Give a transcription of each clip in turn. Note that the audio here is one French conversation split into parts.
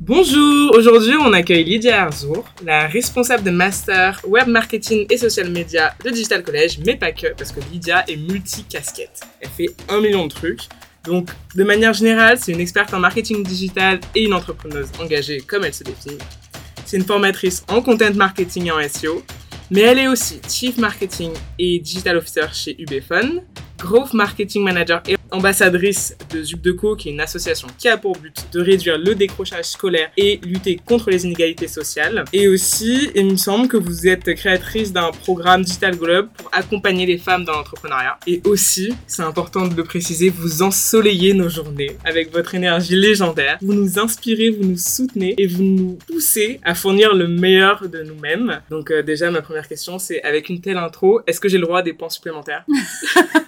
Bonjour, aujourd'hui on accueille Lydia Arzour, la responsable de Master Web Marketing et Social Media de Digital College, mais pas que, parce que Lydia est multi-casquette. Elle fait un million de trucs. Donc, de manière générale, c'est une experte en marketing digital et une entrepreneuse engagée comme elle se définit. C'est une formatrice en content marketing et en SEO, mais elle est aussi Chief Marketing et Digital Officer chez UBFun, Growth Marketing Manager et ambassadrice de Zubdeco, qui est une association qui a pour but de réduire le décrochage scolaire et lutter contre les inégalités sociales. Et aussi, il me semble que vous êtes créatrice d'un programme Digital Globe pour accompagner les femmes dans l'entrepreneuriat. Et aussi, c'est important de le préciser, vous ensoleillez nos journées avec votre énergie légendaire. Vous nous inspirez, vous nous soutenez et vous nous poussez à fournir le meilleur de nous-mêmes. Donc euh, déjà, ma première question, c'est avec une telle intro, est-ce que j'ai le droit à des points supplémentaires?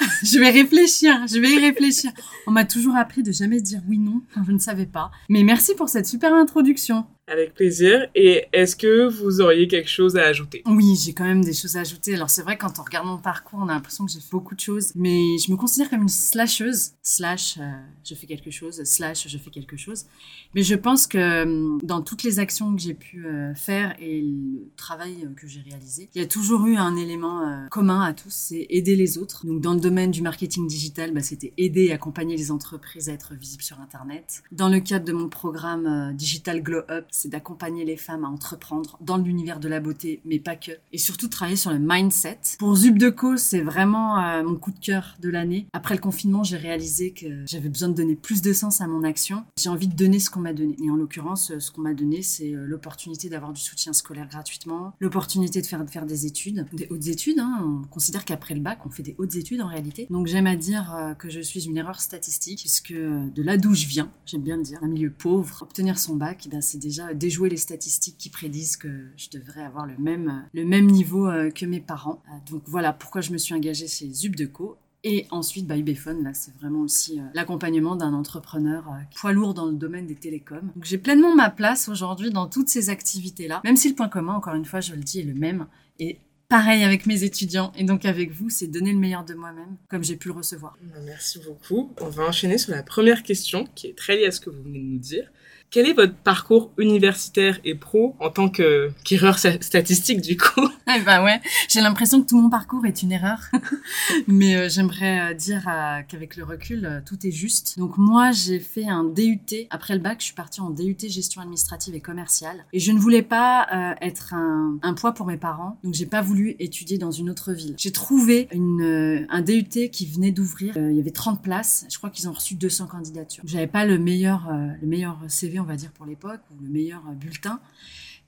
je vais réfléchir, je vais y réfléchir. On m'a toujours appris de jamais dire oui non quand je ne savais pas. Mais merci pour cette super introduction. Avec plaisir. Et est-ce que vous auriez quelque chose à ajouter? Oui, j'ai quand même des choses à ajouter. Alors c'est vrai, quand on regarde mon parcours, on a l'impression que j'ai fait beaucoup de choses. Mais je me considère comme une slasheuse. Slash, euh, je fais quelque chose. Slash, je fais quelque chose. Mais je pense que hum, dans toutes les actions que j'ai pu euh, faire et le travail que j'ai réalisé, il y a toujours eu un élément euh, commun à tous, c'est aider les autres. Donc dans le domaine du marketing digital, bah, c'était aider et accompagner les entreprises à être visibles sur Internet. Dans le cadre de mon programme Digital Glow Up, c'est d'accompagner les femmes à entreprendre dans l'univers de la beauté, mais pas que. Et surtout travailler sur le mindset. Pour Zubdeco, c'est vraiment euh, mon coup de cœur de l'année. Après le confinement, j'ai réalisé que j'avais besoin de donner plus de sens à mon action. J'ai envie de donner ce qu'on m'a donné. Et en l'occurrence, ce qu'on m'a donné, c'est euh, l'opportunité d'avoir du soutien scolaire gratuitement, l'opportunité de faire, de faire des études, des hautes études. Hein. On considère qu'après le bac, on fait des hautes études en réalité. Donc j'aime à dire euh, que je suis une erreur statistique, puisque de là d'où je viens, j'aime bien le dire, un milieu pauvre, obtenir son bac, eh ben, c'est déjà déjouer les statistiques qui prédisent que je devrais avoir le même, le même niveau euh, que mes parents. Euh, donc voilà pourquoi je me suis engagée chez Zubdeco. Et ensuite, by Ubefone, là, c'est vraiment aussi euh, l'accompagnement d'un entrepreneur poids lourd dans le domaine des télécoms. Donc j'ai pleinement ma place aujourd'hui dans toutes ces activités-là, même si le point commun, encore une fois, je le dis, est le même. Et pareil avec mes étudiants et donc avec vous, c'est donner le meilleur de moi-même, comme j'ai pu le recevoir. Merci beaucoup. On va enchaîner sur la première question, qui est très liée à ce que vous venez de nous dire. Quel est votre parcours universitaire et pro en tant que qu'erreur statistique du coup? Eh ben ouais, j'ai l'impression que tout mon parcours est une erreur, mais euh, j'aimerais euh, dire euh, qu'avec le recul, tout est juste. Donc moi, j'ai fait un DUT après le bac. Je suis partie en DUT gestion administrative et commerciale, et je ne voulais pas être un, poids pour mes parents, donc j'ai pas voulu étudier dans une autre ville. J'ai trouvé un DUT qui venait d'ouvrir. il y avait 30 places. Je crois qu'ils ont reçu 200 candidatures. J'avais pas le meilleur le meilleur CV on va dire, pour l'époque, ou le meilleur euh, bulletin.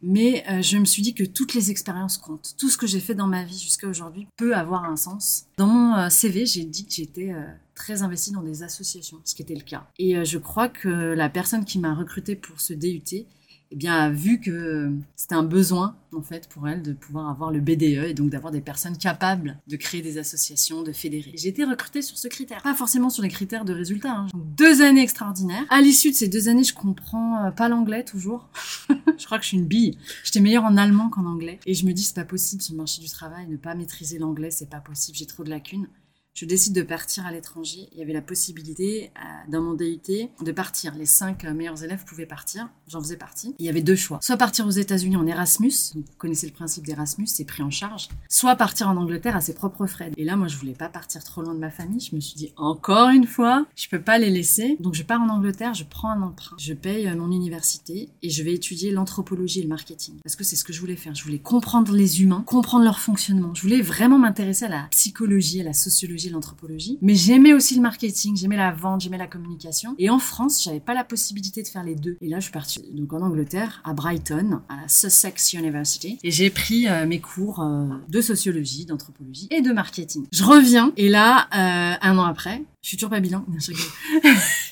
Mais euh, je me suis dit que toutes les expériences comptent. Tout ce que j'ai fait dans ma vie jusqu'à aujourd'hui peut avoir un sens. Dans mon euh, CV, j'ai dit que j'étais très investie dans des associations, ce qui était le cas. Et je crois que la personne qui m'a recrutée pour ce DUT eh bien, vu que c'était un besoin, en fait, pour elle de pouvoir avoir le BDE et donc d'avoir des personnes capables de créer des associations, de fédérer. J'ai été recrutée sur ce critère, pas forcément sur les critères de résultats. Hein. deux années extraordinaires. À l'issue de ces deux années, je comprends euh, pas l'anglais toujours. je crois que je suis une bille. J'étais meilleure en allemand qu'en anglais. Et je me dis, c'est pas possible sur le marché du travail, ne pas maîtriser l'anglais, c'est pas possible, j'ai trop de lacunes je décide de partir à l'étranger. Il y avait la possibilité, euh, dans mon DUT, de partir. Les cinq euh, meilleurs élèves pouvaient partir. J'en faisais partie. Il y avait deux choix. Soit partir aux États-Unis en Erasmus. vous connaissez le principe d'Erasmus, c'est pris en charge. Soit partir en Angleterre à ses propres frais. Et là, moi, je voulais pas partir trop loin de ma famille. Je me suis dit, encore une fois, je peux pas les laisser. Donc, je pars en Angleterre, je prends un emprunt. Je paye euh, mon université et je vais étudier l'anthropologie et le marketing. Parce que c'est ce que je voulais faire. Je voulais comprendre les humains, comprendre leur fonctionnement. Je voulais vraiment m'intéresser à la psychologie, à la sociologie l'anthropologie. Mais j'aimais aussi le marketing, j'aimais la vente, j'aimais la communication. Et en France, j'avais pas la possibilité de faire les deux. Et là, je suis partie donc en Angleterre, à Brighton, à Sussex University, et j'ai pris euh, mes cours euh, de sociologie, d'anthropologie et de marketing. Je reviens, et là, euh, un an après, je suis toujours pas bilingue.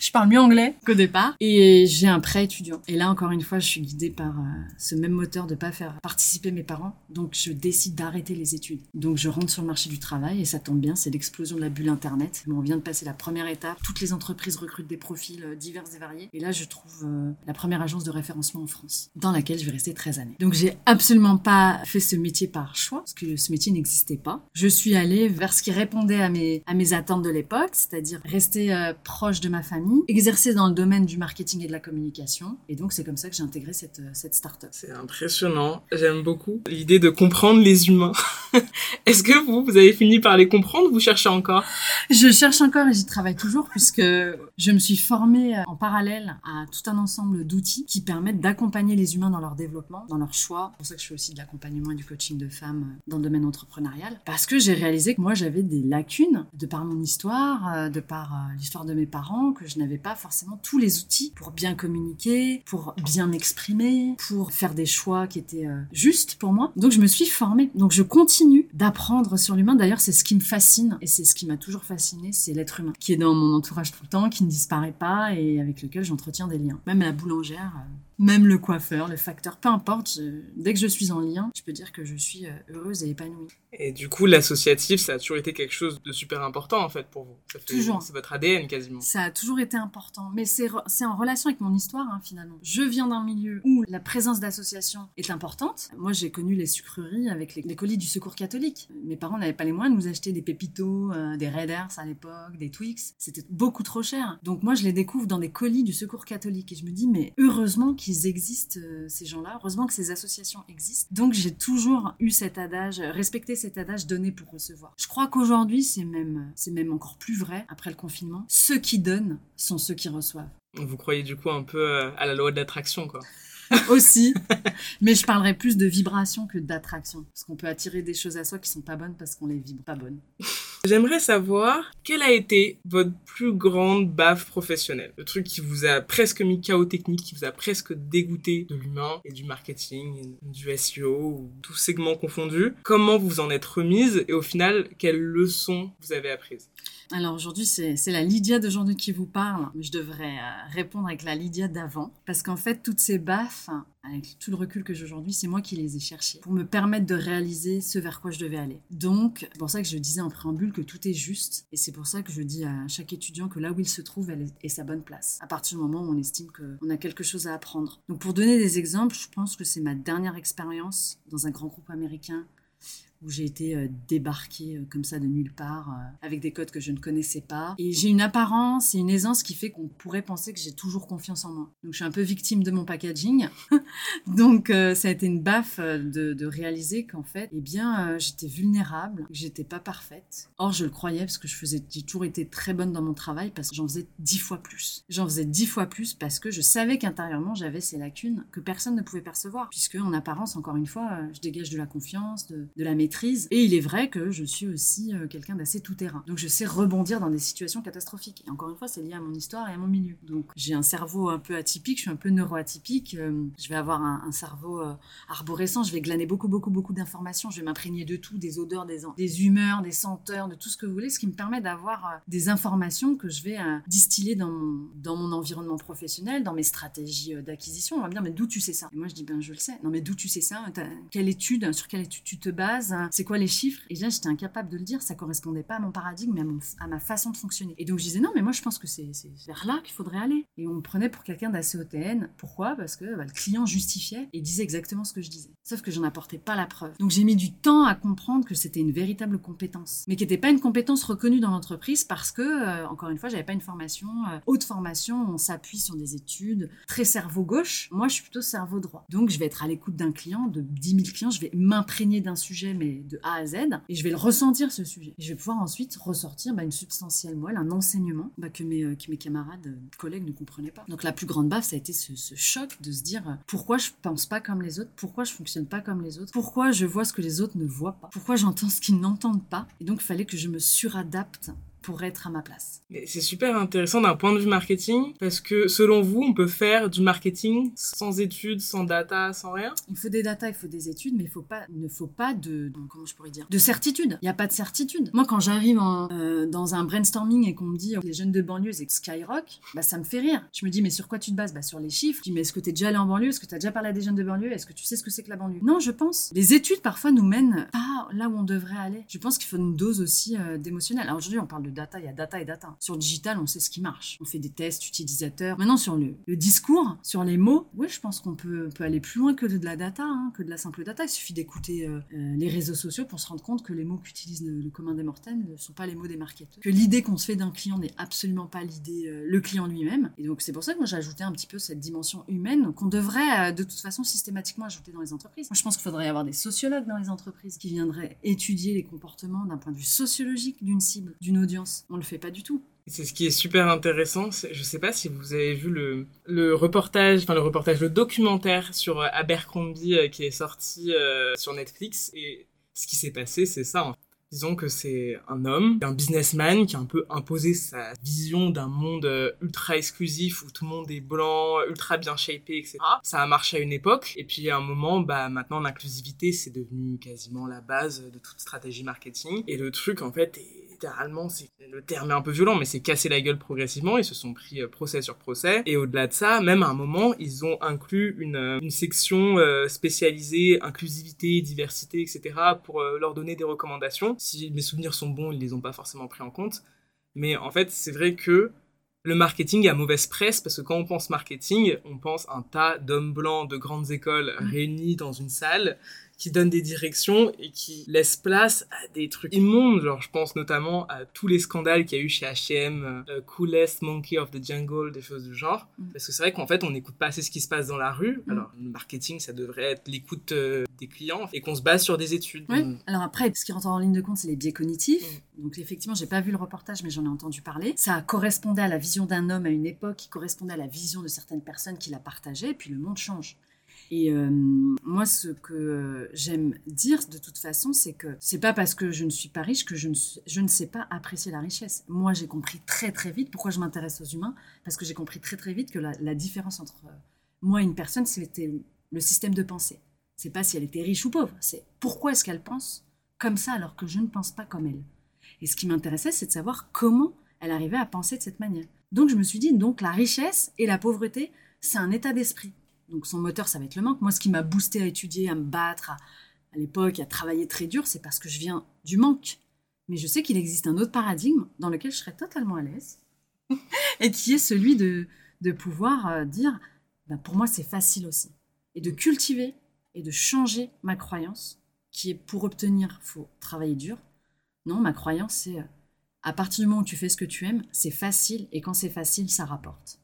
je parle mieux anglais qu'au départ. Et j'ai un prêt étudiant. Et là, encore une fois, je suis guidée par euh, ce même moteur de pas faire participer mes parents. Donc, je décide d'arrêter les études. Donc, je rentre sur le marché du travail et ça tombe bien, c'est l'explosion de la bulle Internet. on vient de passer la première étape. Toutes les entreprises recrutent des profils euh, divers et variés. Et là, je trouve euh, la première agence de référencement en France, dans laquelle je vais rester 13 années. Donc, j'ai absolument pas fait ce métier par choix, parce que ce métier n'existait pas. Je suis allée vers ce qui répondait à mes, à mes attentes de l'époque, c'est-à-dire rester proche de ma famille, exercer dans le domaine du marketing et de la communication. Et donc, c'est comme ça que j'ai intégré cette, euh, cette start-up. C'est impressionnant. J'aime beaucoup l'idée de comprendre les humains. Est-ce que vous, vous avez fini par les comprendre ou vous cherchez encore? Je cherche encore et j'y travaille toujours puisque je me suis formée euh, en parallèle à tout un ensemble d'outils qui permettent d'accompagner les humains dans leur développement, dans leur choix. C'est pour ça que je fais aussi de l'accompagnement et du coaching de femmes dans le domaine entrepreneurial. Parce que j'ai réalisé que moi, j'avais des lacunes de par mon histoire, euh, de par euh, l'histoire de mes parents, que je n'avais pas forcément tous les outils pour bien communiquer, pour bien m'exprimer, pour faire des choix qui étaient justes pour moi. Donc, je me suis formée. Donc, je continue d'apprendre sur l'humain. D'ailleurs, c'est ce qui me fascine et c'est ce qui m'a toujours fasciné, c'est l'être humain qui est dans mon entourage tout le temps, qui ne disparaît pas et avec lequel j'entretiens des liens. Même la boulangère, euh, même le coiffeur, le facteur, peu importe, dès que je suis en lien, je peux dire que je suis euh, heureuse et épanouie. Et du coup, l'associatif, ça a toujours été quelque chose de super important en fait pour vous. toujours. C'est votre ADN quasiment. Ça a toujours été important, mais c'est en relation avec mon histoire hein, finalement. Je viens d'un milieu où la présence d'associations est importante. Moi, j'ai connu les sucreries avec les, colis du Secours catholique. Mes parents n'avaient pas les moyens de nous acheter des pépitos, euh, des Raiders à l'époque, des Twix. C'était beaucoup trop cher. Donc moi, je les découvre dans des colis du Secours catholique et je me dis mais heureusement qu'ils existent, euh, ces gens-là. Heureusement que ces associations existent. Donc j'ai toujours eu cet adage, respecté cet adage donné pour recevoir. Je crois qu'aujourd'hui, c'est même, c'est même encore plus vrai après le confinement. Ceux qui donnent sont ceux qui reçoivent. Vous croyez du coup un peu euh, à la loi de l'attraction, quoi aussi. Mais je parlerai plus de vibration que d'attraction. Parce qu'on peut attirer des choses à soi qui sont pas bonnes parce qu'on les vibre pas bonnes. J'aimerais savoir quelle a été votre plus grande baffe professionnelle? Le truc qui vous a presque mis chaos technique, qui vous a presque dégoûté de l'humain et du marketing, du SEO, ou tout segment confondu. Comment vous en êtes remise? Et au final, quelles leçons vous avez apprises? Alors aujourd'hui, c'est la Lydia d'aujourd'hui qui vous parle. Je devrais euh, répondre avec la Lydia d'avant. Parce qu'en fait, toutes ces baffes, avec tout le recul que j'ai aujourd'hui, c'est moi qui les ai cherchées pour me permettre de réaliser ce vers quoi je devais aller. Donc, c'est pour ça que je disais en préambule que tout est juste. Et c'est pour ça que je dis à chaque étudiant que là où il se trouve, elle est sa bonne place. À partir du moment où on estime qu'on a quelque chose à apprendre. Donc, pour donner des exemples, je pense que c'est ma dernière expérience dans un grand groupe américain où j'ai été euh, débarquée euh, comme ça de nulle part, euh, avec des codes que je ne connaissais pas. Et j'ai une apparence et une aisance qui fait qu'on pourrait penser que j'ai toujours confiance en moi. Donc je suis un peu victime de mon packaging. Donc ça a été une baffe de, réaliser qu'en fait, eh bien, j'étais vulnérable, que j'étais pas parfaite. Or, je le croyais parce que je faisais, j'ai toujours été très bonne dans mon travail parce que j'en faisais dix fois plus. J'en faisais dix fois plus parce que je savais qu'intérieurement, j'avais ces lacunes que personne ne pouvait percevoir. Puisque, en apparence, encore une fois, je dégage de la confiance, de, de la maîtrise et il est vrai que je suis aussi euh, quelqu'un d'assez tout-terrain. Donc je sais rebondir dans des situations catastrophiques. Et encore une fois, c'est lié à mon histoire et à mon milieu. Donc j'ai un cerveau un peu atypique, je suis un peu neuroatypique. Euh, je vais avoir un, cerveau euh, arborescent, je vais glaner beaucoup, beaucoup, beaucoup d'informations. Je vais m'imprégner de tout, des odeurs, des, humeurs, des senteurs, de tout ce que vous voulez, ce qui me permet d'avoir des informations que je vais distiller dans mon, dans mon environnement professionnel, dans mes stratégies d'acquisition. On va me dire, mais d'où tu sais ça? Et moi, je dis, ben je le sais. Non, mais d'où tu sais ça? Quelle étude Sur quelle étude tu te bases? C'est quoi les chiffres? Et là, j'étais incapable de le dire, ça correspondait pas à mon paradigme, mais à, ma façon de fonctionner. Et donc, je disais, non, mais moi, je pense que c'est vers là qu'il faudrait aller. Et on me prenait pour quelqu'un d'assez OTN. Pourquoi? Parce que bah, le client justifiait et disait exactement ce que je disais. Sauf que j'en apportais pas la preuve. Donc, j'ai mis du temps à comprendre que c'était une véritable compétence, mais qui n'était pas une compétence reconnue dans l'entreprise parce que, euh, encore une fois, j'avais pas une formation euh, haute formation, on s'appuie sur des études très cerveau gauche. Moi, je suis plutôt cerveau droit. Donc, je vais être à l'écoute d'un client, de 10 000 clients, je vais m'imprégner d'un sujet, mais de A à Z, et je vais le ressentir ce sujet. Et je vais pouvoir ensuite ressortir bah, une substantielle moelle, un enseignement bah, que, mes, euh, que mes camarades, euh, collègues ne comprenaient pas. Donc la plus grande baffe, ça a été ce, choc de se dire euh, pourquoi je pense pas comme les autres, pourquoi je fonctionne pas comme les autres, pourquoi je vois ce que les autres ne voient pas, pourquoi j'entends ce qu'ils n'entendent pas. Et donc il fallait que je me suradapte pour être à ma place. C'est super intéressant d'un point de vue marketing parce que selon vous, on peut faire du marketing sans études, sans data, sans rien? Il faut des data, il faut des études, mais il, faut pas, ne faut pas de, comment je pourrais dire, de certitude. Il n'y a pas de certitude. Moi, quand j'arrive euh, dans un brainstorming et qu'on me dit les jeunes de banlieue, c'est Skyrock, bah, ça me fait rire. Je me dis, mais sur quoi tu te bases? Bah, Sur les chiffres. Je dis, mais est-ce que tu es déjà allé en banlieue? Est-ce que tu as déjà parlé à des jeunes de banlieue? Est-ce que tu sais ce que c'est que la banlieue? Non, je pense. Les études, parfois, nous mènent pas là où on devrait aller. Je pense qu'il faut une dose aussi euh, d'émotionnel. Alors aujourd'hui, on parle de de data, il y a data et data. Sur digital, on sait ce qui marche. On fait des tests utilisateurs. Maintenant, sur le, discours, sur les mots, oui, je pense qu'on peut, peut, aller plus loin que de la data, hein, que de la simple data. Il suffit d'écouter euh, euh, les réseaux sociaux pour se rendre compte que les mots qu'utilise le, commun des mortels ne sont pas les mots des marketeurs. Que l'idée qu'on se fait d'un client n'est absolument pas l'idée, euh, le client lui-même. Et donc, c'est pour ça que moi, j'ai ajouté un petit peu cette dimension humaine qu'on devrait, de toute façon, systématiquement ajouter dans les entreprises. Moi, je pense qu'il faudrait avoir des sociologues dans les entreprises qui viendraient étudier les comportements d'un point de vue sociologique d'une cible, d'une audience. On le fait pas du tout. C'est ce qui est super intéressant. Je sais pas si vous avez vu le, reportage, enfin le reportage, le documentaire sur euh, Abercrombie euh, qui est sorti euh, sur Netflix. Et ce qui s'est passé, c'est ça. Disons que c'est un homme, un businessman qui a un peu imposé sa vision d'un monde ultra exclusif où tout le monde est blanc, ultra bien shapé, etc. Ça a marché à une époque. Et puis à un moment, bah maintenant l'inclusivité c'est devenu quasiment la base de toute stratégie marketing. Et le truc en fait est littéralement, c'est le terme est un peu violent, mais c'est casser la gueule progressivement. Ils se sont pris euh, procès sur procès. Et au-delà de ça, même à un moment, ils ont inclus une, euh, une section euh, spécialisée inclusivité, diversité, etc. pour leur donner des recommandations. Si mes souvenirs sont bons, ils les ont pas forcément pris en compte. Mais en fait, c'est vrai que le marketing a mauvaise presse parce que quand on pense marketing, on pense un tas d'hommes blancs de grandes écoles mmh. réunis dans une salle qui donne des directions et qui laisse place à des trucs immondes. Genre, je pense notamment à tous les scandales qu'il y a eu chez H&M, Coolest Monkey of the Jungle, des choses du genre. Mm. Parce que c'est vrai qu'en fait, on n'écoute pas assez ce qui se passe dans la rue. Mm. Alors, le marketing, ça devrait être l'écoute euh, des clients et qu'on se base sur des études. Oui. Mm. Alors après, ce qui rentre en ligne de compte, c'est les biais cognitifs. Donc effectivement, j'ai pas vu le reportage, mais j'en ai entendu parler. Ça correspondait à la vision d'un homme à une époque, qui correspondait à la vision de certaines personnes qui la partageaient, et puis le monde change. Et euh, moi, ce que j'aime dire de toute façon, c'est que c'est pas parce que je ne suis pas riche que je ne, je ne sais pas apprécier la richesse. Moi, j'ai compris très très vite pourquoi je m'intéresse aux humains, parce que j'ai compris très très vite que la, différence entre moi et une personne, c'était le système de pensée. C'est pas si elle était riche ou pauvre, c'est pourquoi est-ce qu'elle pense comme ça alors que je ne pense pas comme elle. Et ce qui m'intéressait, c'est de savoir comment elle arrivait à penser de cette manière. Donc je me suis dit, donc la richesse et la pauvreté, c'est un état d'esprit. Donc son moteur, ça va être le manque. Moi, ce qui m'a boosté à étudier, à me battre, à, l'époque, à travailler très dur, c'est parce que je viens du manque. Mais je sais qu'il existe un autre paradigme dans lequel je serais totalement à l'aise, et qui est celui de, de pouvoir euh, dire, bah, pour moi, c'est facile aussi. Et de cultiver et de changer ma croyance, qui est pour obtenir, faut travailler dur. Non, ma croyance, c'est euh, à partir du moment où tu fais ce que tu aimes, c'est facile, et quand c'est facile, ça rapporte.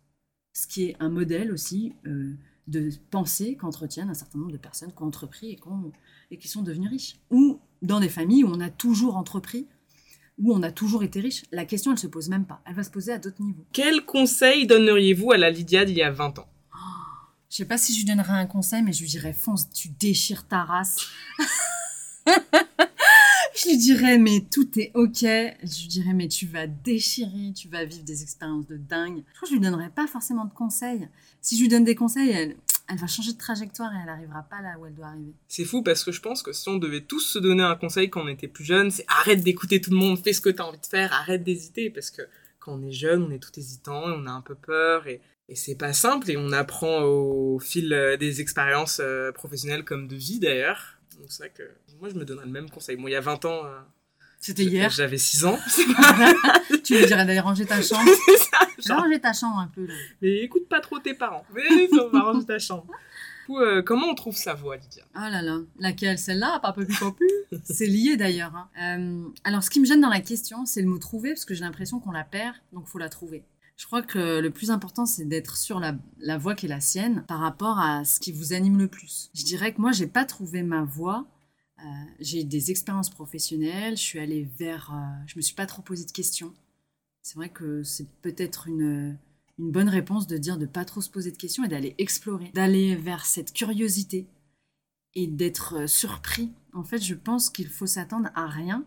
Ce qui est un modèle aussi. Euh, de pensée qu'entretiennent un certain nombre de personnes qui ont entrepris et, et qui sont devenues riches. Ou dans des familles où on a toujours entrepris, où on a toujours été riche. La question, elle se pose même pas. Elle va se poser à d'autres niveaux. Quel conseil donneriez-vous à la Lydia d'il y a 20 ans? Je Je sais pas si je lui donnerais un conseil, mais je lui dirais fonce, tu déchires ta race. je lui dirais, mais tout est ok. Je lui dirais, mais tu vas déchirer, tu vas vivre des expériences de dingue. Je crois que je lui donnerais pas forcément de conseils. Si je lui donne des conseils, elle, va changer de trajectoire et elle n'arrivera pas là où elle doit arriver. C'est fou parce que je pense que si on devait tous se donner un conseil quand on était plus jeune, c'est arrête d'écouter tout le monde, fais ce que tu as envie de faire, arrête d'hésiter parce que quand on est jeune, on est tout hésitant et on a un peu peur et, et c'est pas simple et on apprend au fil euh, des expériences euh, professionnelles comme de vie d'ailleurs. Donc c'est vrai que moi, je me donnerais le même conseil. Moi, il y a 20 ans. Euh, C'était hier. J'avais 6 ans. tu me dirais d'aller ranger ta chambre. ça. Ranger ta chambre un peu. Là. Mais écoute pas trop tes parents. Mais on va ranger ta chambre. Euh, comment on trouve sa voix, Lydia? Ah là là, laquelle? Celle-là, pas peu plus plus C'est lié d'ailleurs. Hein. Euh, alors, ce qui me gêne dans la question, c'est le mot trouver, parce que j'ai l'impression qu'on la perd, donc faut la trouver. Je crois que le plus important, c'est d'être sur la, voie qui est la sienne par rapport à ce qui vous anime le plus. Je dirais que moi, j'ai pas trouvé ma voie euh, j'ai eu des expériences professionnelles, je suis allée vers... Euh, je me suis pas trop posé de questions. C'est vrai que c'est peut-être une, une bonne réponse de dire de pas trop se poser de questions et d'aller explorer, d'aller vers cette curiosité et d'être euh, surpris. En fait, je pense qu'il faut s'attendre à rien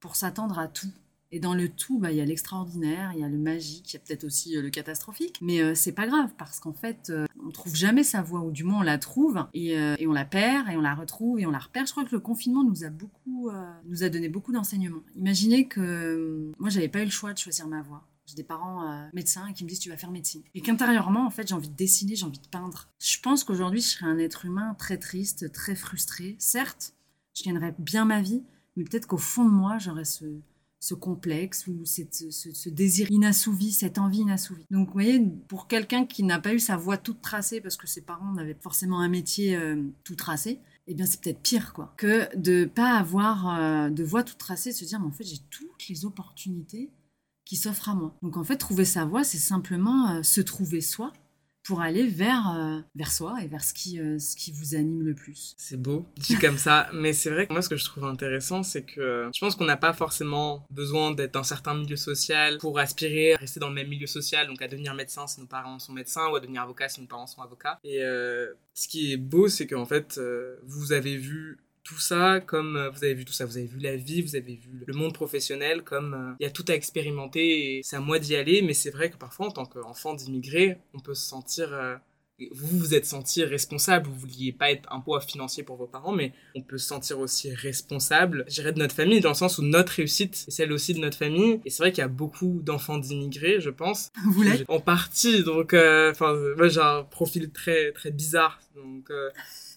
pour s'attendre à tout. Et dans le tout, bah, il y a l'extraordinaire, il y a le magique, il y a peut-être aussi euh, le catastrophique. Mais euh, c'est pas grave parce qu'en fait, euh, on trouve jamais sa voie, ou du moins on la trouve et, on la perd et on la retrouve et on la repère. Je crois que le confinement nous a beaucoup, nous a donné beaucoup d'enseignements. Imaginez que moi, j'avais pas eu le choix de choisir ma voie. J'ai des parents médecins qui me disent tu vas faire médecine. Et qu'intérieurement, en fait, j'ai envie de dessiner, j'ai envie de peindre. Je pense qu'aujourd'hui, je serais un être humain très triste, très frustré. Certes, je gagnerais bien ma vie, mais peut-être qu'au fond de moi, j'aurais ce, ce complexe ou cette, ce, désir inassouvi, cette envie inassouvie. Donc, vous voyez, pour quelqu'un qui n'a pas eu sa voie toute tracée parce que ses parents n'avaient forcément un métier euh, tout tracé, eh bien c'est peut-être pire quoi que de pas avoir euh, de voie toute tracée, de se dire mais en fait j'ai toutes les opportunités qui s'offrent à moi. Donc en fait trouver sa voie c'est simplement euh, se trouver soi pour aller vers, euh, vers soi et vers ce qui, euh, ce qui vous anime le plus. C'est beau, dit comme ça. Mais c'est vrai que moi, ce que je trouve intéressant, c'est que je pense qu'on n'a pas forcément besoin d'être dans un certain milieu social pour aspirer à rester dans le même milieu social, donc à devenir médecin si nos parents sont médecins ou à devenir avocat si nos parents sont avocats. Et euh, ce qui est beau, c'est qu'en fait, euh, vous avez vu tout ça comme euh, vous avez vu tout ça, vous avez vu la vie, vous avez vu le monde professionnel comme euh, il y a tout à expérimenter et c'est à moi d'y aller, mais c'est vrai que parfois en tant qu'enfant d'immigré, on peut se sentir euh, vous vous êtes senti responsable, vous vouliez pas être un poids financier pour vos parents, mais on peut se sentir aussi responsable, je dirais, de notre famille, dans le sens où notre réussite est celle aussi de notre famille. Et c'est vrai qu'il y a beaucoup d'enfants d'immigrés, je pense. Vous l'êtes? En partie, donc, enfin, moi j'ai un profil très très bizarre, donc. euh,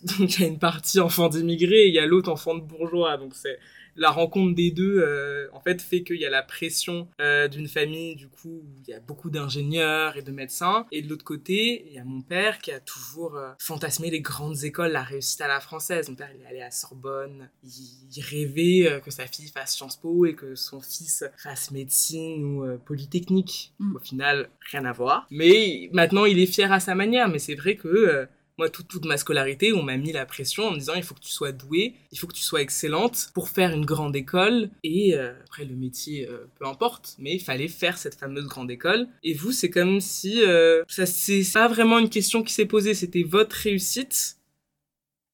donc il y a une partie enfant d'immigrés et il y a l'autre enfant de bourgeois. Donc c'est la rencontre des deux euh, en fait fait qu'il y a la pression euh, d'une famille du coup où il y a beaucoup d'ingénieurs et de médecins. Et de l'autre côté il y a mon père qui a toujours euh, fantasmé les grandes écoles la réussite à la française. Mon père il est allé à Sorbonne. Il, rêvait que sa fille fasse Sciences Po et que son fils fasse médecine ou polytechnique. Mm. au final rien à voir. Mais maintenant il est fier à sa manière. Mais c'est vrai que moi, toute, toute ma scolarité, on m'a mis la pression en me disant il faut que tu sois douée, il faut que tu sois excellente pour faire une grande école. Et euh, après, le métier, euh, peu importe, mais il fallait faire cette fameuse grande école. Et vous, c'est comme si euh, ça c'est pas vraiment une question qui s'est posée, c'était votre réussite.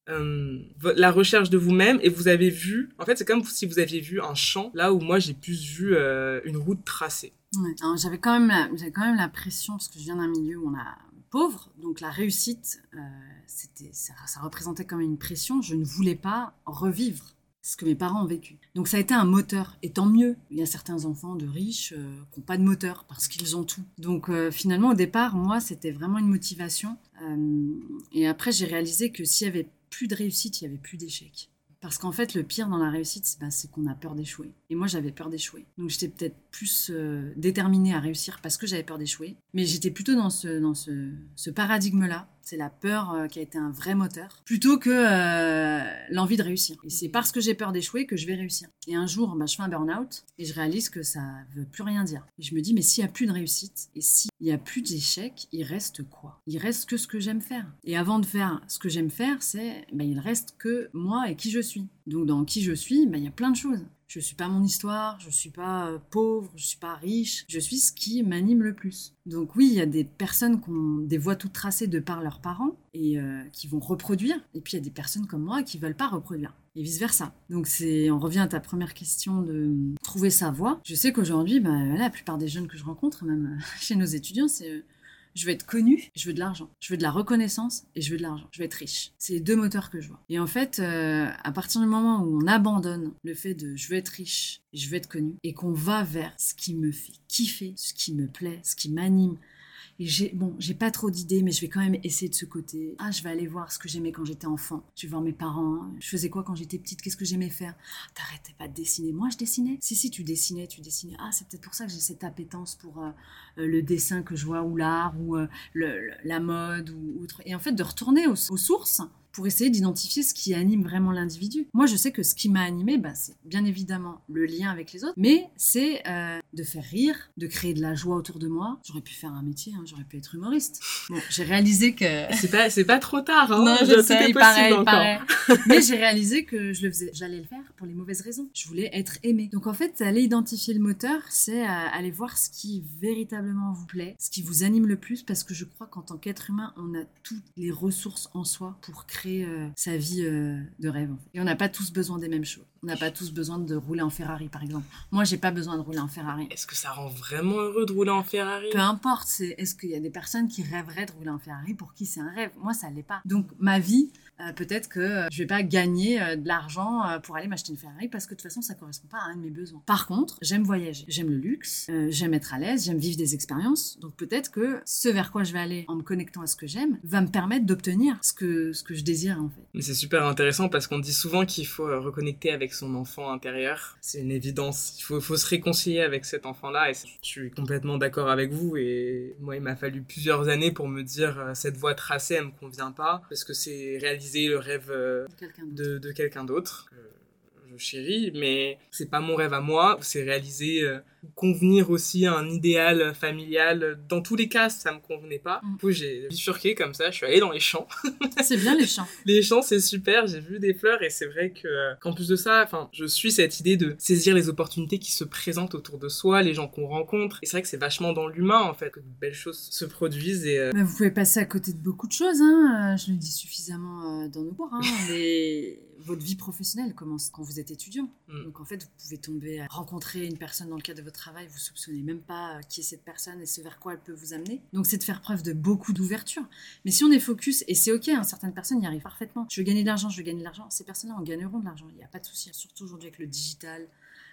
la recherche de vous-même et vous avez vu en fait c'est comme si vous aviez vu un champ là où moi j'ai plus vu une route tracée J'avais quand même quand même la pression parce que je viens d'un milieu où on a pauvre, donc la réussite, euh, ça, ça représentait quand même une pression. Je ne voulais pas revivre ce que mes parents ont vécu. Donc ça a été un moteur, et tant mieux. Il y a certains enfants de riches euh, qui n'ont pas de moteur parce qu'ils ont tout. Donc euh, finalement au départ, moi, c'était vraiment une motivation. Et après, j'ai réalisé que s'il y avait plus de réussite, il y avait plus d'échecs. Parce qu'en fait, le pire dans la réussite, c'est bah, c'est qu'on a peur d'échouer. Et moi, j'avais peur d'échouer. Donc, j'étais peut-être plus euh, déterminée à réussir parce que j'avais peur d'échouer. Mais j'étais plutôt dans ce paradigme-là. C'est la peur euh, qui a été un vrai moteur, plutôt que euh, l'envie de réussir. Et c'est parce que j'ai peur d'échouer que je vais réussir. Et un jour, bah, je fais un burn-out et je réalise que ça veut plus rien dire. Et je me dis, mais s'il y a plus de réussite et s'il y a plus d'échecs, il reste quoi? Il reste que ce que j'aime faire. Et avant de faire ce que j'aime faire, c'est, bah, il reste que moi et qui je suis. Donc dans qui je suis, bah, il y a plein de choses. Je suis pas mon histoire, je suis pas euh, pauvre, je suis pas riche, je suis ce qui m'anime le plus. Donc oui, il y a des personnes qui ont des voies toutes tracées de par leurs parents et euh, qui vont reproduire, et puis il y a des personnes comme moi qui veulent pas reproduire. Et vice versa. Donc c'est, on revient à ta première question de trouver sa voie. Je sais qu'aujourd'hui, bah, la plupart des jeunes que je rencontre, même chez nos étudiants, c'est euh, je veux être connu, je veux de l'argent. Je veux de la reconnaissance et je veux de l'argent. Je veux être riche. C'est les deux moteurs que je vois. Et en fait, euh, à partir du moment où on abandonne le fait de je veux être riche, je veux être connu, et qu'on va vers ce qui me fait kiffer, ce qui me plaît, ce qui m'anime, et j'ai, bon, j'ai pas trop d'idées, mais je vais quand même essayer de ce côté. Ah, je vais aller voir ce que j'aimais quand j'étais enfant. Je vais voir mes parents. Je faisais quoi quand j'étais petite? Qu'est-ce que j'aimais faire? T'arrêtais pas de dessiner. Moi, je dessinais. Si, si, tu dessinais, tu dessinais. Ah, c'est peut-être pour ça que j'ai cette appétence pour euh, euh, le dessin que je vois, ou l'art, ou euh, la mode, ou autre. Et en fait, de retourner aux sources pour essayer d'identifier ce qui anime vraiment l'individu. Moi, je sais que ce qui m'a animé, bah, c'est bien évidemment le lien avec les autres, mais c'est euh, de faire rire, de créer de la joie autour de moi. J'aurais pu faire un métier, hein, j'aurais pu être humoriste. Bon, j'ai réalisé que c'est pas c'est pas trop tard hein non, je sais, il paraît, il paraît. Mais j'ai réalisé que je le faisais, j'allais le faire pour les mauvaises raisons. Je voulais être aimée. Donc en fait, aller identifier le moteur, c'est euh, aller voir ce qui véritablement vous plaît, ce qui vous anime le plus, parce que je crois qu'en tant qu'être humain, on a toutes les ressources en soi pour créer euh, sa vie euh, de rêve. en fait. Et on n'a pas tous besoin des mêmes choses. On n'a pas tous besoin de rouler en Ferrari, par exemple. Moi, j'ai pas besoin de rouler en Ferrari. Est-ce que ça rend vraiment heureux de rouler en Ferrari? Peu importe, c'est est-ce qu'il y a des personnes qui rêveraient de rouler en Ferrari pour qui c'est un rêve? Moi, ça l'est pas. Donc ma vie, euh, peut-être que euh, je vais pas gagner euh, de l'argent pour aller m'acheter une Ferrari parce que de toute façon, ça correspond pas à un de mes besoins. Par contre, j'aime voyager, j'aime le luxe, j'aime être à l'aise, j'aime vivre des expériences. Donc peut-être que ce vers quoi je vais aller en me connectant à ce que j'aime va me permettre d'obtenir ce que ce que je désire en fait. Mais c'est super intéressant parce qu'on dit souvent qu'il faut euh, reconnecter avec son enfant intérieur. C'est une évidence. Il faut, faut se réconcilier avec cet enfant-là et je suis complètement d'accord avec vous. Et moi, il m'a fallu plusieurs années pour me dire euh, cette voie tracée, elle me convient pas parce que c'est réaliser le rêve euh, de quelqu'un d'autre je chéris, mais c'est pas mon rêve à moi. C'est réaliser convenir aussi à un idéal familial. Dans tous les cas, ça me convenait pas. Mm. Du coup, j'ai bifurqué comme ça, je suis allée dans les champs. c'est bien les champs. les champs, c'est super, j'ai vu des fleurs et c'est vrai que qu'en plus de ça, enfin, je suis cette idée de saisir les opportunités qui se présentent autour de soi, les gens qu'on rencontre. Et c'est vrai que c'est vachement dans l'humain en fait que de belles choses se produisent et euh, vous pouvez passer à côté de beaucoup de choses hein. Je le dis suffisamment euh, dans nos cours hein. mais votre vie professionnelle commence quand vous êtes étudiant. Mm. Donc en fait, vous pouvez tomber à rencontrer une personne dans le cadre de votre travail, vous soupçonnez même pas euh, qui est cette personne et ce vers quoi elle peut vous amener. Donc c'est de faire preuve de beaucoup d'ouverture. Mais si on est focus, et c'est ok, hein, certaines personnes y arrivent parfaitement. Je veux gagner de l'argent, je veux gagner de l'argent. Ces personnes-là en gagneront de l'argent. Il n'y a pas de souci. Surtout aujourd'hui avec le digital,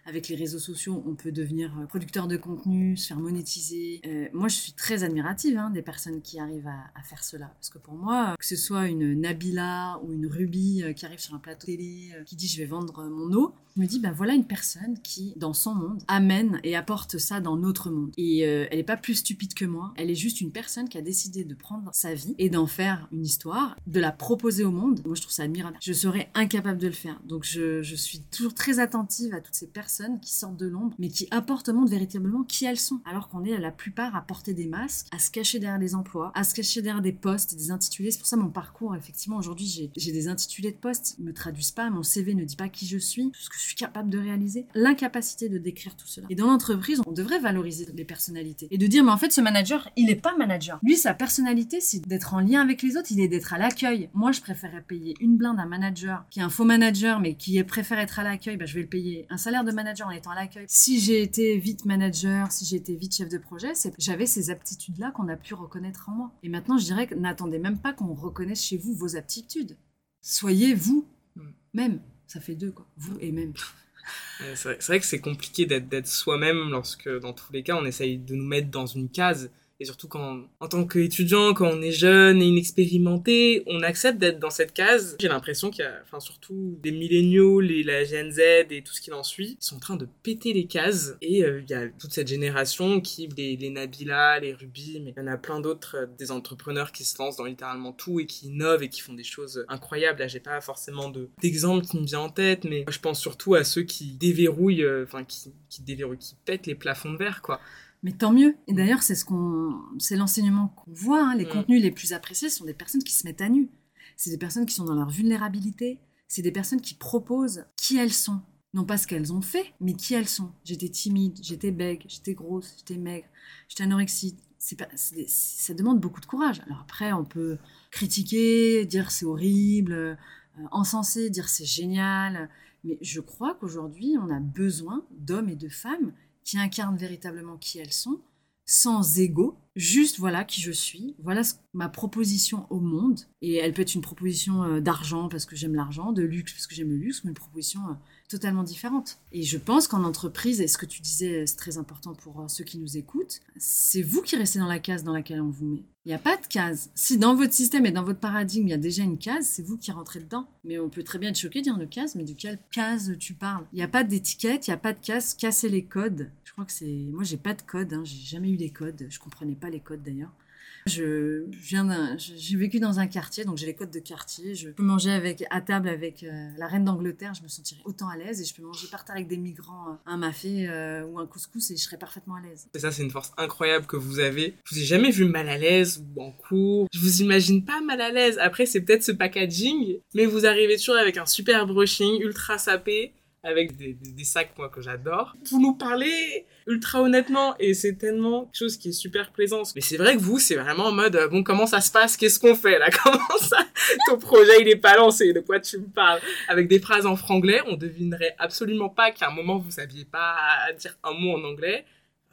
avec les réseaux sociaux, on peut devenir euh, producteur de contenu, se faire monétiser. Euh, moi, je suis très admirative hein, des personnes qui arrivent à, faire cela. Parce que pour moi, que ce soit une Nabila ou une Ruby qui arrive sur un plateau télé, qui dit je vais vendre mon eau, me dis, ben voilà une personne qui, dans son monde, amène et apporte ça dans notre monde. Et euh, elle n'est pas plus stupide que moi, elle est juste une personne qui a décidé de prendre sa vie et d'en faire une histoire, de la proposer au monde. Moi, je trouve ça admirable. Je serais incapable de le faire. Donc, je, je suis toujours très attentive à toutes ces personnes qui sortent de l'ombre, mais qui apportent au monde véritablement qui elles sont. Alors qu'on est la plupart à porter des masques, à se cacher derrière des emplois, à se cacher derrière des postes, des intitulés. C'est pour ça mon parcours, effectivement, aujourd'hui, j'ai des intitulés de postes, ils me traduisent pas, mon CV ne dit pas qui je suis, ce que je suis capable de réaliser, l'incapacité de décrire tout cela. Et dans l'entreprise, on devrait valoriser les personnalités et de dire, mais en fait, ce manager, il n'est pas manager. Lui, sa personnalité, c'est d'être en lien avec les autres, il est d'être à l'accueil. Moi, je préférerais payer une blinde à un manager qui est un faux manager, mais qui préfère être à l'accueil, bah, je vais le payer un salaire de manager en étant à l'accueil. Si j'ai été vite manager, si j'ai été vite chef de projet, j'avais ces aptitudes-là qu'on a pu reconnaître en moi. Et maintenant, je dirais que n'attendez même pas qu'on reconnaisse chez vous vos aptitudes. Soyez vous, mm. même. Ça fait deux, quoi. Vous et même. C'est vrai, que c'est compliqué d'être soi-même lorsque, dans tous les cas, on essaye de nous mettre dans une case. Et surtout quand, en tant qu'étudiant, quand on est jeune et inexpérimenté, on accepte d'être dans cette case. J'ai l'impression qu'il y a, enfin surtout des milléniaux, les, la Gen Z et tout ce qui en suit, sont en train de péter les cases. Et euh, il y a toute cette génération qui, les, les Nabila, les Ruby, mais il y en a plein d'autres, euh, des entrepreneurs qui se lancent dans littéralement tout et qui innovent et qui font des choses incroyables. Là, j'ai pas forcément d'exemple qui me vient en tête, mais je pense surtout à ceux qui déverrouillent, euh, enfin qui, qui déverrouillent, qui pètent les plafonds de verre, quoi. Mais tant mieux. Et d'ailleurs, c'est ce qu'on, c'est l'enseignement qu'on voit. Hein. Les mm. contenus les plus appréciés sont des personnes qui se mettent à nu. C'est des personnes qui sont dans leur vulnérabilité. C'est des personnes qui proposent qui elles sont. Non pas ce qu'elles ont fait, mais qui elles sont. J'étais timide, j'étais bègue, j'étais grosse, j'étais maigre, j'étais anorexique. Ça demande beaucoup de courage. Alors après, on peut critiquer, dire c'est horrible, euh, encenser, dire c'est génial. Mais je crois qu'aujourd'hui, on a besoin d'hommes et de femmes qui incarnent véritablement qui elles sont, sans ego, juste voilà qui je suis, voilà ma proposition au monde. Et elle peut être une proposition euh, d'argent parce que j'aime l'argent, de luxe parce que j'aime le luxe, ou une proposition euh, totalement différente. Et je pense qu'en entreprise, et ce que tu disais, c'est très important pour euh, ceux qui nous écoutent, c'est vous qui restez dans la case dans laquelle on vous met. Il n'y a pas de case. Si dans votre système et dans votre paradigme, il y a déjà une case, c'est vous qui rentrez dedans. Mais on peut très bien être choqué, dire une case, mais de quelle case tu parles? Il n'y a pas d'étiquette, il n'y a pas de case, casser les codes. Je crois que c'est... Moi, j'ai pas de code, hein. j'ai jamais eu des codes. Je comprenais pas les codes d'ailleurs. Je viens j'ai vécu dans un quartier, donc j'ai les codes de quartier. Je peux manger avec, à table avec euh, la reine d'Angleterre, je me sentirais autant à l'aise. Et je peux manger par terre avec des migrants, euh, un mafé euh, ou un couscous, et je serais parfaitement à l'aise. Et ça, c'est une force incroyable que vous avez. Je vous ai jamais vu mal à l'aise ou en cours? Je vous imagine pas mal à l'aise. Après, c'est peut-être ce packaging, mais vous arrivez toujours avec un super brushing, ultra sapé avec des, sacs moi que j'adore. Vous nous parlez ultra honnêtement et c'est tellement quelque chose qui est super plaisant. Mais c'est vrai que vous, c'est vraiment en mode bon comment ça se passe, qu'est-ce qu'on fait là, comment ça, ton projet il est pas lancé, de quoi tu me parles? Avec des phrases en franglais, on devinerait absolument pas qu'à un moment vous saviez pas dire un mot en anglais.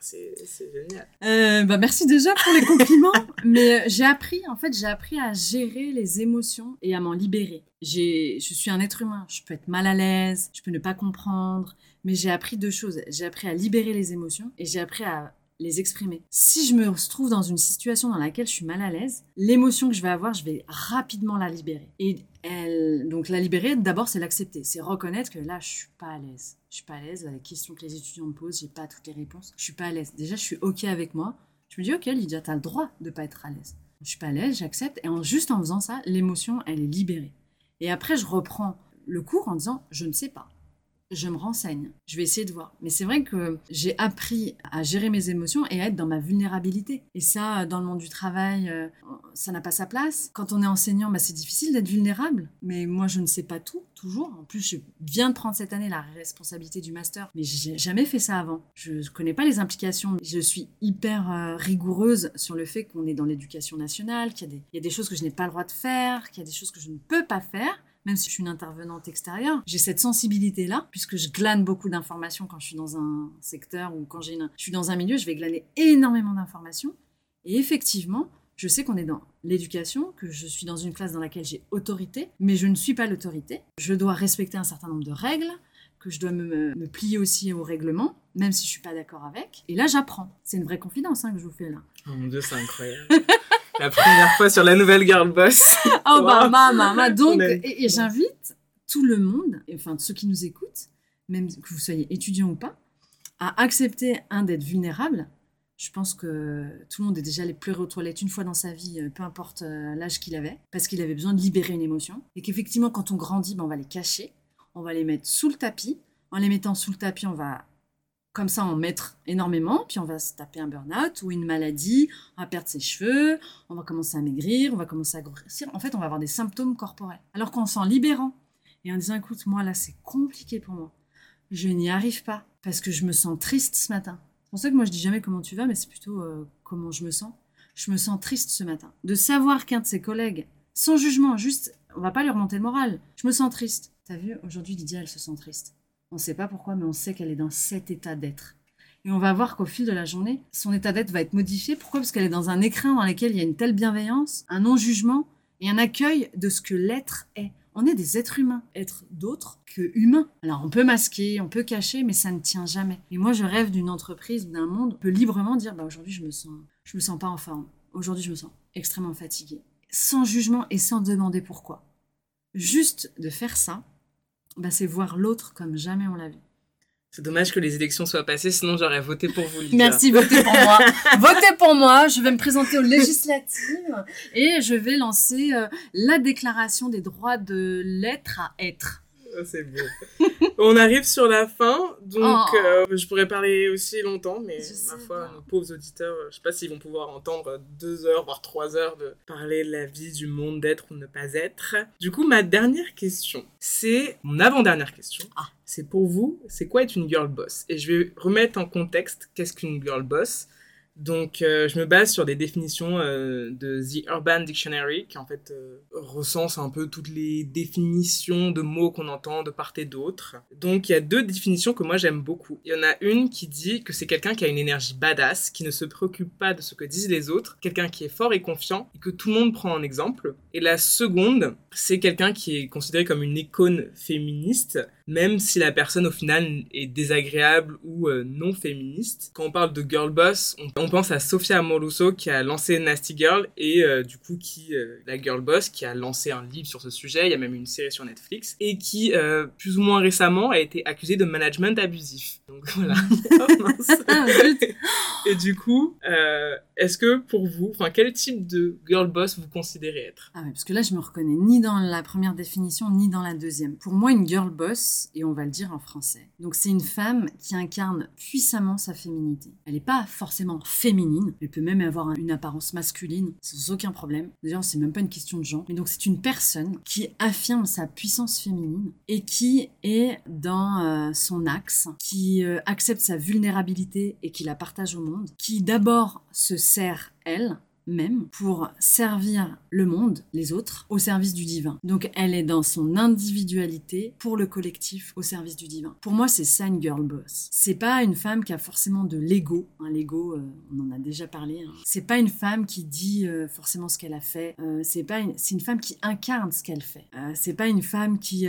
C'est génial. Euh, bah merci déjà pour les compliments. mais euh, j'ai appris, en fait, j'ai appris à gérer les émotions et à m'en libérer. Je suis un être humain. Je peux être mal à l'aise, je peux ne pas comprendre. Mais j'ai appris deux choses. J'ai appris à libérer les émotions et j'ai appris à les exprimer. Si je me trouve dans une situation dans laquelle je suis mal à l'aise, l'émotion que je vais avoir, je vais rapidement la libérer. Et elle, donc la libérer, d'abord, c'est l'accepter, c'est reconnaître que là, je suis pas à l'aise. Je suis pas à l'aise. Les questions que les étudiants me posent, j'ai pas toutes les réponses. Je suis pas à l'aise. Déjà, je suis ok avec moi. Je me dis, ok, Lydia, t'as le droit de pas être à l'aise. Je suis pas à l'aise, j'accepte. Et en, juste en faisant ça, l'émotion, elle est libérée. Et après, je reprends le cours en disant, je ne sais pas je me renseigne, je vais essayer de voir. Mais c'est vrai que j'ai appris à gérer mes émotions et à être dans ma vulnérabilité. Et ça, dans le monde du travail, euh, ça n'a pas sa place. Quand on est enseignant, bah, c'est difficile d'être vulnérable. Mais moi, je ne sais pas tout, toujours. En plus, je viens de prendre cette année la responsabilité du master, mais j'ai jamais fait ça avant. Je ne connais pas les implications. Je suis hyper euh, rigoureuse sur le fait qu'on est dans l'éducation nationale, qu'il y, y a des choses que je n'ai pas le droit de faire, qu'il y a des choses que je ne peux pas faire même si je suis une intervenante extérieure, j'ai cette sensibilité-là, puisque je glane beaucoup d'informations quand je suis dans un secteur ou quand j'ai je suis dans un milieu, je vais glaner énormément d'informations. Et effectivement, je sais qu'on est dans l'éducation, que je suis dans une classe dans laquelle j'ai autorité, mais je ne suis pas l'autorité. Je dois respecter un certain nombre de règles, que je dois me, plier aussi au règlement, même si je suis pas d'accord avec. Et là, j'apprends. C'est une vraie confidence hein, que je vous fais là. Oh mon dieu, c'est incroyable. La première fois sur la nouvelle Girl Boss. oh bah maman, donc et, j'invite tout le monde, enfin ceux qui nous écoutent, même que vous soyez étudiant ou pas, à accepter un d'être vulnérable. Je pense que tout le monde est déjà allé pleurer aux toilettes une fois dans sa vie, euh, peu importe euh, l'âge qu'il avait, parce qu'il avait besoin de libérer une émotion. Et qu'effectivement, quand on grandit, ben, on va les cacher, on va les mettre sous le tapis. En les mettant sous le tapis, on va comme ça en mettre énormément, puis on va se taper un burn-out ou une maladie, on va perdre ses cheveux, on va commencer à maigrir, on va commencer à grossir. En fait, on va avoir des symptômes corporels. Alors qu'en s'en libérant et en disant, écoute, moi là, c'est compliqué pour moi. Je n'y arrive pas parce que je me sens triste ce matin. C'est pour ça que moi, je dis jamais comment tu vas, mais c'est plutôt euh, comment je me sens. Je me sens triste ce matin. De savoir qu'un de ses collègues, sans jugement, juste, on va pas lui remonter le moral. Je me sens triste. T'as vu, aujourd'hui, Lydia, elle se sent triste. On ne sait pas pourquoi, mais on sait qu'elle est dans cet état d'être. Et on va voir qu'au fil de la journée, son état d'être va être modifié. Pourquoi? Parce qu'elle est dans un écrin dans lequel il y a une telle bienveillance, un non-jugement et un accueil de ce que l'être est. On est des êtres humains, être d'autres que humains. Alors on peut masquer, on peut cacher, mais ça ne tient jamais. Et moi je rêve d'une entreprise, d'un monde, on peut librement dire bah aujourd'hui je me sens, je me sens pas en forme. Aujourd'hui je me sens extrêmement fatiguée, sans jugement et sans demander pourquoi. Juste de faire ça, bah, c'est voir l'autre comme jamais on l'a vu. C'est dommage que les élections soient passées, sinon j'aurais voté pour vous. Merci, votez pour moi. votez pour moi. Je vais me présenter aux législatives et je vais lancer euh, la déclaration des droits de l'être à être. C'est beau. On arrive sur la fin, donc oh. euh, je pourrais parler aussi longtemps, mais ma foi, nos pauvres auditeurs, je sais pas s'ils vont pouvoir entendre deux heures, voire trois heures de parler de la vie, du monde d'être ou ne pas être. Du coup, ma dernière question, c'est mon avant-dernière question. Ah. C'est pour vous, c'est quoi être une girl boss? Et je vais remettre en contexte qu'est-ce qu'une girl boss. Donc, euh, je me base sur des définitions euh, de The Urban Dictionary, qui en fait euh, recense un peu toutes les définitions de mots qu'on entend de part et d'autre. Donc, il y a deux définitions que moi j'aime beaucoup. Il y en a une qui dit que c'est quelqu'un qui a une énergie badass, qui ne se préoccupe pas de ce que disent les autres, quelqu'un qui est fort et confiant, et que tout le monde prend en exemple. Et la seconde, c'est quelqu'un qui est considéré comme une icône féministe, même si la personne au final est désagréable ou non féministe. Quand on parle de girl boss, on on pense à Sofia Amoruso qui a lancé Nasty Girl et euh, du coup qui euh, la girl boss qui a lancé un livre sur ce sujet, il y a même une série sur Netflix et qui euh, plus ou moins récemment a été accusée de management abusif. Donc voilà. oh, ah, et du coup, est-ce que pour vous, enfin quel type de girl boss vous considérez être? Ah oui, parce que là je me reconnais ni dans la première définition ni dans la deuxième. Pour moi, une girl boss et on va le dire en français. Donc c'est une femme qui incarne puissamment sa féminité. Elle n'est pas forcément féminine. Elle peut même avoir une apparence masculine sans aucun problème. D'ailleurs, c'est même pas une question de genre. Mais donc, c'est une personne qui affirme sa puissance féminine et qui est dans euh, son axe, qui euh, accepte sa vulnérabilité et qui la partage au monde, qui d'abord se sert elle même pour servir le monde, les autres, au service du divin. Donc elle est dans son individualité pour le collectif au service du divin. Pour moi, c'est ça une girl boss. C'est pas une femme qui a forcément de l'ego. Un l'ego, euh, on en a déjà parlé. Hein. C'est pas une femme qui dit euh, forcément ce qu'elle a fait. Euh, c'est pas une, c'est une femme qui incarne ce qu'elle fait. c'est pas une femme qui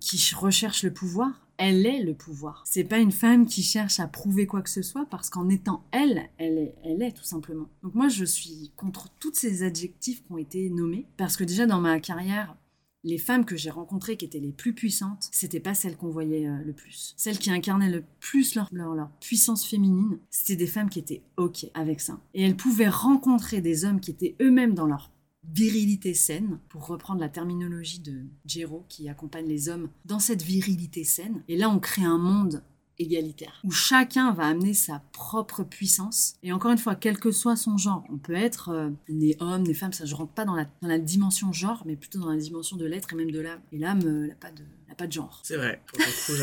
qui recherche le pouvoir elle est le pouvoir. C'est pas une femme qui cherche à prouver quoi que ce soit parce qu'en étant elle, elle est, tout simplement. Donc moi, je suis contre tous ces adjectifs qui ont été nommés parce que déjà dans ma carrière, les femmes que j'ai rencontrées qui étaient les plus puissantes, c'était pas celles qu'on voyait euh, le plus. Celles qui incarnaient le plus leur, leur puissance féminine, c'était des femmes qui étaient OK avec ça. Et elles pouvaient rencontrer des hommes qui étaient eux-mêmes dans leur virilité saine, pour reprendre la terminologie de Jero qui accompagne les hommes dans cette virilité saine. Et là, on crée un monde égalitaire, où chacun va amener sa propre puissance. Et encore une fois, quel que soit son genre, on peut être euh, des hommes, des femmes, ça je rentre pas dans la, dans la dimension genre, mais plutôt dans la dimension de l'être et même de l'âme. Et l'âme, euh, n'a pas de n'a pas de genre. C'est vrai. Pour le coup,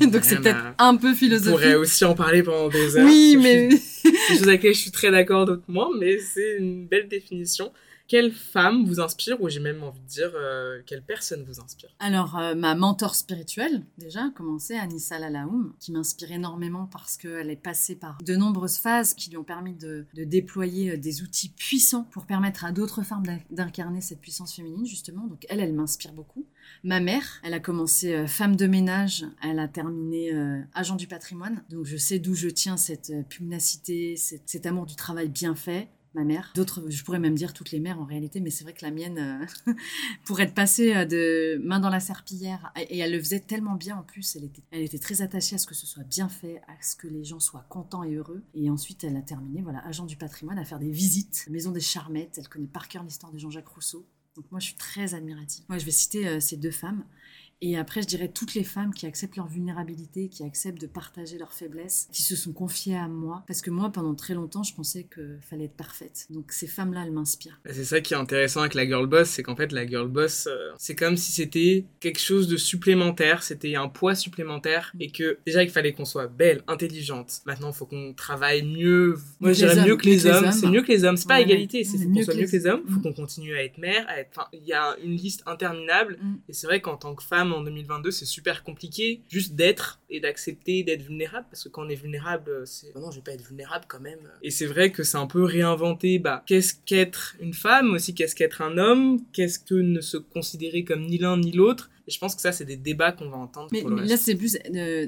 je- Donc c'est peut-être à- un peu On philosophique. pourrait aussi en parler pendant des heures. Oui, mais des choses avec je suis très d'accord, d'autres moins, mais c'est une belle définition. Quelle femme vous inspire, ou j'ai même envie de dire, euh, quelle personne vous inspire? Alors, euh, ma mentor spirituelle, déjà, a commencé, Anissa Lalaoum, qui m'inspire énormément parce qu'elle est passée par de nombreuses phases qui lui ont permis de, de déployer euh, des outils puissants pour permettre à d'autres femmes d'in- d'incarner cette puissance féminine, justement. Donc, elle, elle m'inspire beaucoup. Ma mère, elle a commencé euh, femme de ménage, elle a terminé euh, agent du patrimoine. Donc, je sais d'où je tiens cette euh, pugnacité, cet, amour du travail bien fait. Ma mère, d'autres, je pourrais même dire toutes les mères en réalité, mais c'est vrai que la mienne, euh, pour être passée de main dans la serpillière, et et elle le faisait tellement bien en plus, elle était, elle était très attachée à ce que ce soit bien fait, à ce que les gens soient contents et heureux. Et ensuite, elle a terminé, voilà, agent du patrimoine, à faire des visites, maison des Charmettes, elle connaît par cœur l'histoire de Jean-Jacques Rousseau. Donc moi, je suis très admirative. Moi, je vais citer euh, ces deux femmes. Et après, je dirais toutes les femmes qui acceptent leur vulnérabilité, qui acceptent de partager leurs faiblesses, qui se sont confiées à moi. Parce que moi, pendant très longtemps, je pensais qu'il fallait être parfaite. Donc ces femmes-là, elles m'inspirent. C'est ça qui est intéressant avec la girl boss, c'est qu'en fait la girl boss, euh, c'est comme si c'était quelque chose de supplémentaire, c'était un poids supplémentaire, et que déjà il fallait qu'on soit belle, intelligente. Maintenant, il faut qu'on travaille mieux. Moi, je dirais mieux que les hommes. C'est mieux que les hommes. C'est pas Ouais, égalité, c'est faut qu'on soit mieux que les- hommes. Faut Mm. qu'on continue à être mère, à être. Enfin, il y a une liste interminable. Mm. Et c'est vrai qu'en tant que femme en 2022, c'est super compliqué juste d'être et d'accepter d'être vulnérable parce que quand on est vulnérable, c'est oh non, je vais pas être vulnérable quand même. Et c'est vrai que c'est un peu réinventer bah qu'est-ce qu'être une femme aussi, qu'est-ce qu'être un homme, qu'est-ce que ne se considérer comme ni l'un ni l'autre. Et je pense que ça c'est des débats qu'on va entendre Mais, pour le mais reste. là, c'est plus euh,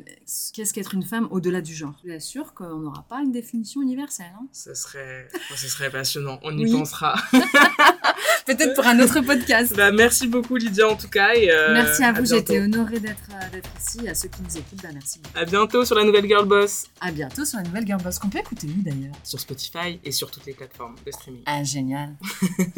qu'est-ce qu'être une femme au-delà du genre? Je suis sûre qu'on n'aura pas une définition universelle. hein. Ce serait, oh, ce serait passionnant. On y Oui. pensera. Peut-être pour un autre podcast. bah, merci beaucoup Lydia en tout cas. Et, euh, merci à vous, j'ai été honorée d'être euh, d'être ici. À ceux qui nous écoutent, bah, merci beaucoup. À bientôt sur la nouvelle Girl Boss À bientôt sur la nouvelle Girl Boss qu'on peut écouter où d'ailleurs sur Spotify et sur toutes les plateformes de streaming. Ah, génial.